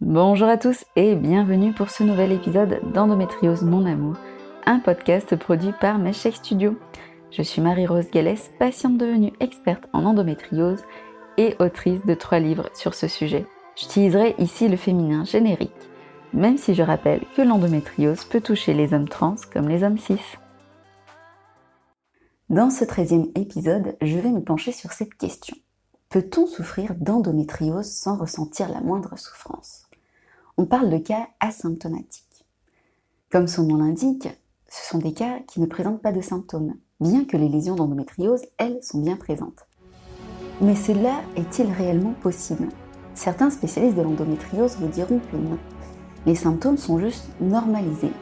Bonjour à tous et bienvenue pour ce nouvel épisode d'Endométriose Mon Amour, un podcast produit par Meshake Studio. Je suis Marie-Rose Gallès, patiente devenue experte en endométriose et autrice de trois livres sur ce sujet. J'utiliserai ici le féminin générique, même si je rappelle que l'endométriose peut toucher les hommes trans comme les hommes cis. Dans ce 13e épisode, je vais me pencher sur cette question. Peut-on souffrir d'endométriose sans ressentir la moindre souffrance? On parle de cas asymptomatiques. Comme son nom l'indique, ce sont des cas qui ne présentent pas de symptômes, bien que les lésions d'endométriose, elles, sont bien présentes. Mais cela est-il réellement possible? Certains spécialistes de l'endométriose vous diront que non. Les symptômes sont juste normalisés,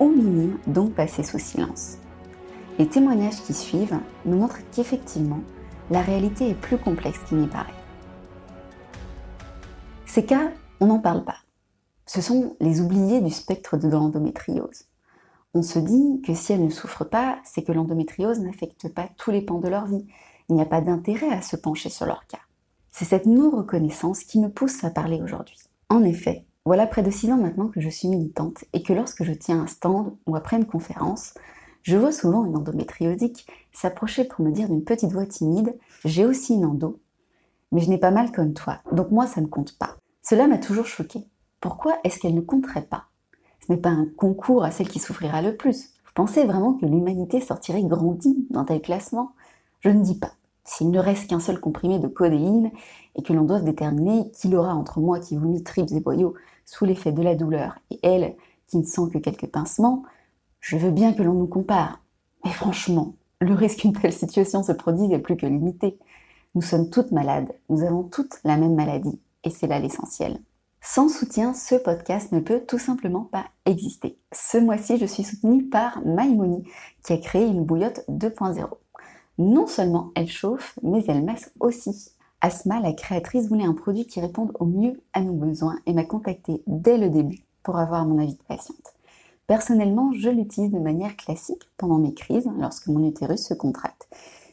au minimum donc passés sous silence. Les témoignages qui suivent nous montrent qu'effectivement, la réalité est plus complexe qu'il n'y paraît. Ces cas, on n'en parle pas. Ce sont les oubliés du spectre de l'endométriose. On se dit que si elles ne souffrent pas, c'est que l'endométriose n'affecte pas tous les pans de leur vie. Il n'y a pas d'intérêt à se pencher sur leur cas. C'est cette non-reconnaissance qui me pousse à parler aujourd'hui. En effet, voilà près de six ans maintenant que je suis militante et que lorsque je tiens un stand ou après une conférence, je vois souvent une endométriosique s'approcher pour me dire d'une petite voix timide J'ai aussi une endo, mais je n'ai pas mal comme toi, donc moi ça ne compte pas. Cela m'a toujours choqué. Pourquoi est-ce qu'elle ne compterait pas? Ce n'est pas un concours à celle qui souffrira le plus. Vous pensez vraiment que l'humanité sortirait grandie dans tel classement? Je ne dis pas. S'il ne reste qu'un seul comprimé de codéine et que l'on doive déterminer qui l'aura entre moi qui vomit tripes et boyaux sous l'effet de la douleur et elle qui ne sent que quelques pincements, je veux bien que l'on nous compare, mais franchement, le risque qu'une telle situation se produise est plus que limité. Nous sommes toutes malades, nous avons toutes la même maladie, et c'est là l'essentiel. Sans soutien, ce podcast ne peut tout simplement pas exister. Ce mois-ci, je suis soutenue par Maimoni, qui a créé une bouillotte 2.0. Non seulement elle chauffe, mais elle masse aussi. Asma, la créatrice, voulait un produit qui réponde au mieux à nos besoins et m'a contactée dès le début pour avoir mon avis de patiente. Personnellement, je l'utilise de manière classique pendant mes crises, lorsque mon utérus se contracte.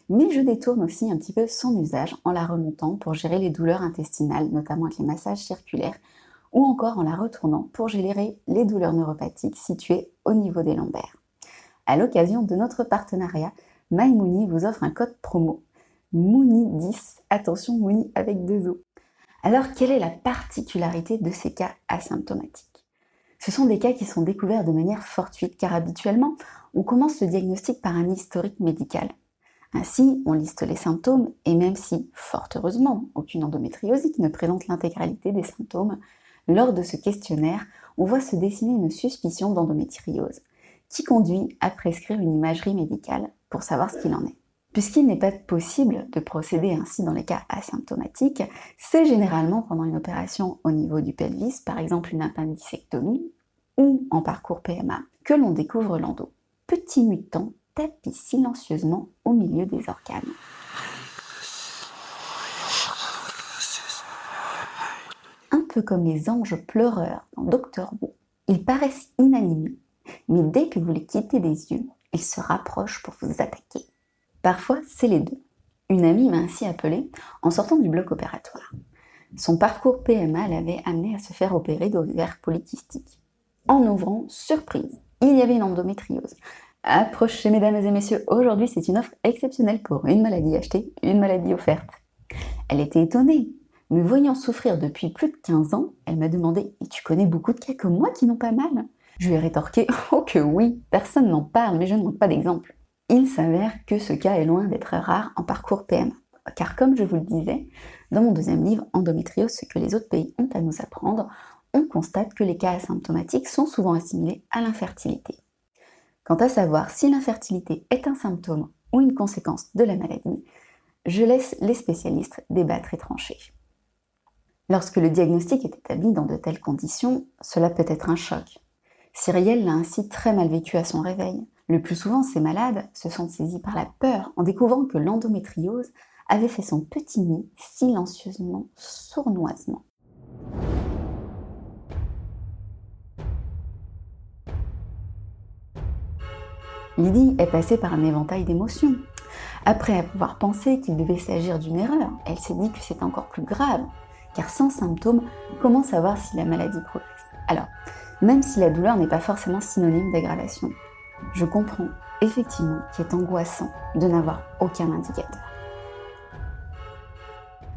Mais je détourne aussi un petit peu son usage en la remontant pour gérer les douleurs intestinales, notamment avec les massages circulaires, ou encore en la retournant pour gérer les douleurs neuropathiques situées au niveau des lombaires. À l'occasion de notre partenariat, MyMooney vous offre un code promo Mooney10, attention Mooney avec deux O. Alors quelle est la particularité de ces cas asymptomatiques? Ce sont des cas qui sont découverts de manière fortuite car habituellement, on commence le diagnostic par un historique médical. Ainsi, on liste les symptômes et même si, fort heureusement, aucune endométriosite ne présente l'intégralité des symptômes, lors de ce questionnaire, on voit se dessiner une suspicion d'endométriose qui conduit à prescrire une imagerie médicale pour savoir ce qu'il en est. Puisqu'il n'est pas possible de procéder ainsi dans les cas asymptomatiques, c'est généralement pendant une opération au niveau du pelvis, par exemple une appendicectomie, ou en parcours PMA que l'on découvre l'endo. Petit mutant tapis silencieusement au milieu des organes. Un peu comme les anges pleureurs dans Docteur Who, ils paraissent inanimés, mais dès que vous les quittez des yeux, ils se rapprochent pour vous attaquer. Parfois, c'est les deux. Une amie m'a ainsi appelée en sortant du bloc opératoire. Son parcours PMA l'avait amené à se faire opérer d'ovaires polykystiques en ouvrant, surprise, il y avait une endométriose. Approchez mesdames et messieurs, aujourd'hui c'est une offre exceptionnelle pour une maladie achetée, une maladie offerte. Elle était étonnée. Me voyant souffrir depuis plus de 15 ans, elle m'a demandé tu connais beaucoup de cas comme moi qui n'ont pas mal? Je lui ai rétorqué Oh que oui, personne n'en parle, mais je ne manque pas d'exemple. Il s'avère que ce cas est loin d'être rare en parcours PMA. Car comme je vous le disais, dans mon deuxième livre, Endométriose, ce que les autres pays ont à nous apprendre, on constate que les cas asymptomatiques sont souvent assimilés à l'infertilité. Quant à savoir si l'infertilité est un symptôme ou une conséquence de la maladie, je laisse les spécialistes débattre et trancher. Lorsque le diagnostic est établi dans de telles conditions, cela peut être un choc. Cyrielle l'a ainsi très mal vécu à son réveil. Le plus souvent, ces malades se sont saisis par la peur en découvrant que l'endométriose avait fait son petit nid silencieusement, sournoisement. Lydie est passée par un éventail d'émotions. Après avoir pensé qu'il devait s'agir d'une erreur, elle s'est dit que c'est encore plus grave, Car sans symptômes, comment savoir si la maladie progresse? Alors, même si la douleur n'est pas forcément synonyme d'aggravation, je comprends effectivement qu'il est angoissant de n'avoir aucun indicateur.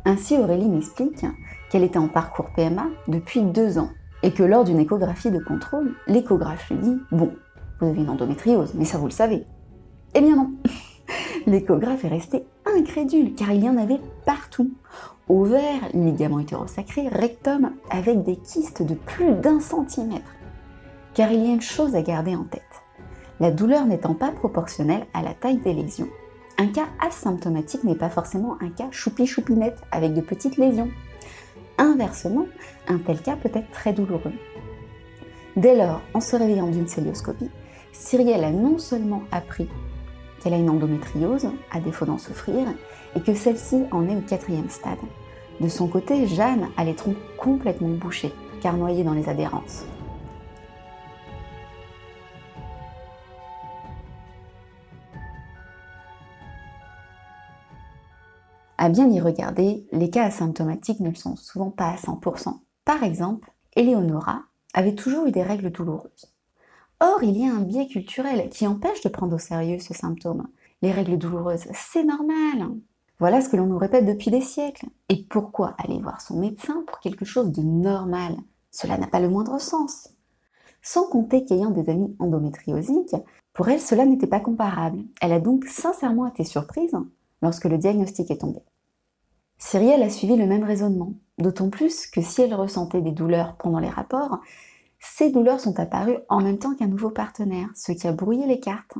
Ainsi, Aurélie m'explique qu'elle était en parcours PMA depuis deux ans et que lors d'une échographie de contrôle, l'échographe lui dit Bon, vous avez une endométriose, mais ça vous le savez. Eh bien non L'échographe est resté incrédule car il y en avait partout. Ovaire, ligament hétérosacré, rectum, avec des kystes de plus d'un centimètre. Car il y a une chose à garder en tête. La douleur n'étant pas proportionnelle à la taille des lésions, un cas asymptomatique n'est pas forcément un cas choupi-choupinette avec de petites lésions. Inversement, un tel cas peut être très douloureux. Dès lors, en se réveillant d'une célioscopie, Cyrielle a non seulement appris qu'elle a une endométriose, à défaut d'en souffrir, et que celle-ci en est au quatrième stade. De son côté, Jeanne a les trompes complètement bouchées, car noyées dans les adhérences. Bien y regarder, les cas asymptomatiques ne le sont souvent pas à 100%. Par exemple, Eleonora avait toujours eu des règles douloureuses. Or, il y a un biais culturel qui empêche de prendre au sérieux ce symptôme. Les règles douloureuses, c'est normal. Voilà ce que l'on nous répète depuis des siècles. Et pourquoi aller voir son médecin pour quelque chose de normal? Cela n'a pas le moindre sens. Sans compter qu'ayant des amis endométriosiques, pour elle, cela n'était pas comparable. Elle a donc sincèrement été surprise lorsque le diagnostic est tombé. Cyrielle a suivi le même raisonnement, d'autant plus que si elle ressentait des douleurs pendant les rapports, ces douleurs sont apparues en même temps qu'un nouveau partenaire, ce qui a brouillé les cartes.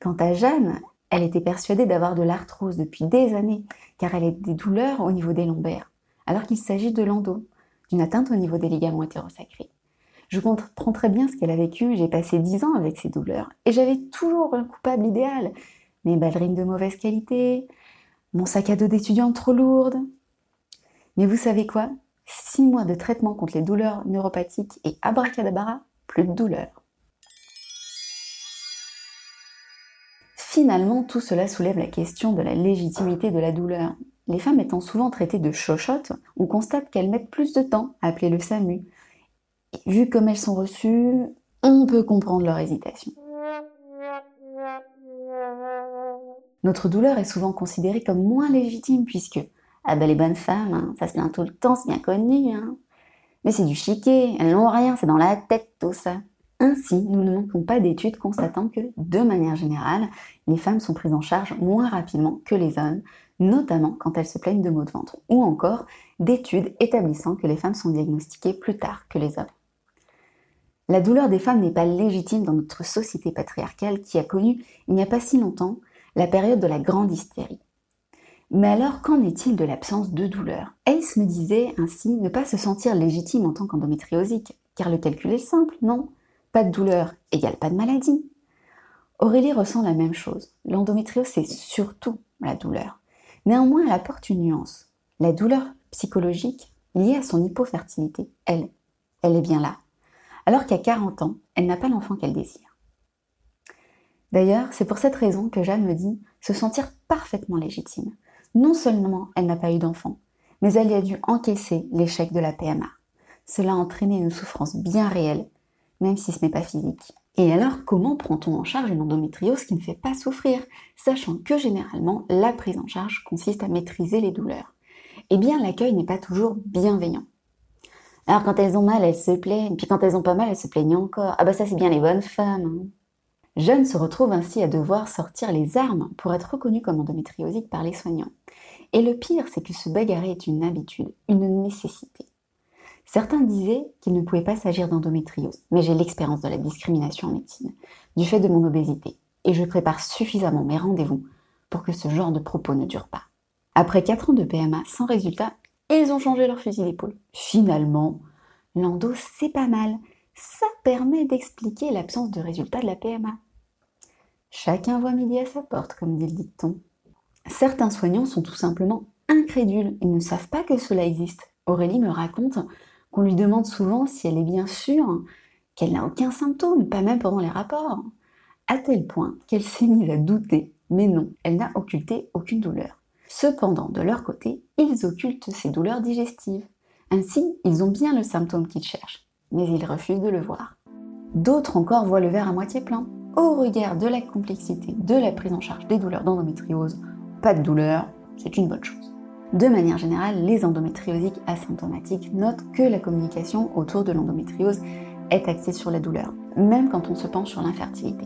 Quant à Jeanne, elle était persuadée d'avoir de l'arthrose depuis des années, car elle a des douleurs au niveau des lombaires, alors qu'il s'agit de l'endo, d'une atteinte au niveau des ligaments hétérosacrés. Je comprends très bien ce qu'elle a vécu, j'ai passé dix ans avec ces douleurs, et j'avais toujours un coupable idéal, mes ballerines de mauvaise qualité, mon sac à dos d'étudiante trop lourde. Mais vous savez quoi? Six mois de traitement contre les douleurs neuropathiques et abracadabra, plus de douleurs. Finalement, tout cela soulève la question de la légitimité de la douleur. Les femmes étant souvent traitées de chochottes, on constate qu'elles mettent plus de temps à appeler le SAMU. Et vu comme elles sont reçues, on peut comprendre leur hésitation. Notre douleur est souvent considérée comme moins légitime puisque, ah ben les bonnes femmes, hein, ça se plaint tout le temps, c'est bien connu. Hein. Mais c'est du chiquet, elles n'ont rien, c'est dans la tête tout ça. Ainsi, nous ne manquons pas d'études constatant que, de manière générale, les femmes sont prises en charge moins rapidement que les hommes, notamment quand elles se plaignent de maux de ventre, ou encore d'études établissant que les femmes sont diagnostiquées plus tard que les hommes. La douleur des femmes n'est pas légitime dans notre société patriarcale qui a connu, il n'y a pas si longtemps, la période de la grande hystérie. Mais alors, qu'en est-il de l'absence de douleur? Ace me disait ainsi ne pas se sentir légitime en tant qu'endométriosique, car le calcul est simple, non? Pas de douleur égale pas de maladie. Aurélie ressent la même chose. L'endométriose, c'est surtout la douleur. Néanmoins, elle apporte une nuance. La douleur psychologique liée à son hypofertilité, elle, elle est bien là. Alors qu'à 40 ans, elle n'a pas l'enfant qu'elle désire. D'ailleurs, c'est pour cette raison que Jeanne me dit se sentir parfaitement légitime. Non seulement elle n'a pas eu d'enfant, mais elle y a dû encaisser l'échec de la PMA. Cela a entraîné une souffrance bien réelle, même si ce n'est pas physique. Et alors, comment prend-on en charge une endométriose qui ne fait pas souffrir, sachant que généralement, la prise en charge consiste à maîtriser les douleurs? Eh bien, l'accueil n'est pas toujours bienveillant. Alors, quand elles ont mal, elles se plaignent, puis quand elles ont pas mal, elles se plaignent encore. Ah bah ça, c'est bien les bonnes femmes. Hein. Jeanne se retrouve ainsi à devoir sortir les armes pour être reconnue comme endométriosique par les soignants. Et le pire, c'est que se bagarrer est une habitude, une nécessité. Certains disaient qu'il ne pouvait pas s'agir d'endométriose, mais j'ai l'expérience de la discrimination en médecine, du fait de mon obésité, et je prépare suffisamment mes rendez-vous pour que ce genre de propos ne dure pas. Après 4 ans de PMA sans résultat, ils ont changé leur fusil d'épaule. Finalement, l'endo, c'est pas mal. Ça permet d'expliquer l'absence de résultats de la PMA. Chacun voit midi à sa porte, comme dit le dicton. Certains soignants sont tout simplement incrédules, ils ne savent pas que cela existe. Aurélie me raconte qu'on lui demande souvent si elle est bien sûre qu'elle n'a aucun symptôme, pas même pendant les rapports, à tel point qu'elle s'est mise à douter, mais non, elle n'a occulté aucune douleur. Cependant, de leur côté, ils occultent ces douleurs digestives. Ainsi, ils ont bien le symptôme qu'ils cherchent, mais ils refusent de le voir. D'autres encore voient le verre à moitié plein. Au regard de la complexité de la prise en charge des douleurs d'endométriose, pas de douleur, c'est une bonne chose. De manière générale, les endométriosiques asymptomatiques notent que la communication autour de l'endométriose est axée sur la douleur, même quand on se penche sur l'infertilité.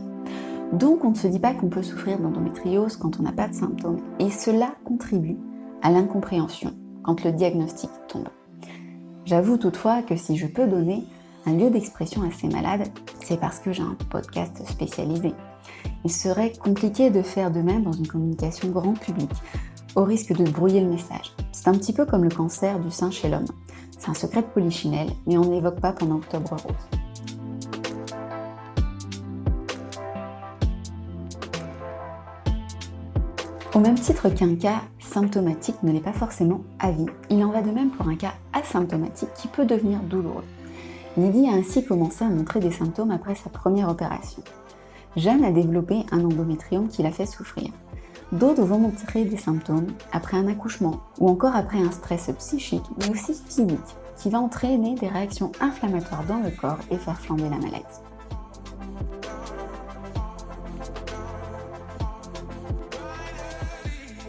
Donc on ne se dit pas qu'on peut souffrir d'endométriose quand on n'a pas de symptômes, et cela contribue à l'incompréhension quand le diagnostic tombe. J'avoue toutefois que si je peux donner un lieu d'expression à ces malades, c'est parce que j'ai un podcast spécialisé. Il serait compliqué de faire de même dans une communication grand public, au risque de brouiller le message. C'est un petit peu comme le cancer du sein chez l'homme. C'est un secret de polichinelle, mais on n'évoque pas pendant Octobre Rose. Au même titre qu'un cas symptomatique ne l'est pas forcément à vie, il en va de même pour un cas asymptomatique qui peut devenir douloureux. Lydie a ainsi commencé à montrer des symptômes après sa première opération. Jeanne a développé un endométriome qui l'a fait souffrir. D'autres vont montrer des symptômes après un accouchement ou encore après un stress psychique mais aussi physique qui va entraîner des réactions inflammatoires dans le corps et faire flamber la maladie.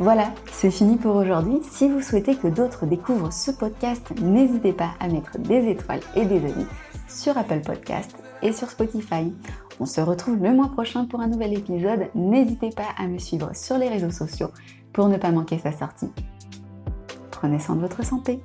Voilà, c'est fini pour aujourd'hui. Si vous souhaitez que d'autres découvrent ce podcast, n'hésitez pas à mettre des étoiles et des avis sur Apple Podcast et sur Spotify. On se retrouve le mois prochain pour un nouvel épisode. N'hésitez pas à me suivre sur les réseaux sociaux pour ne pas manquer sa sortie. Prenez soin de votre santé.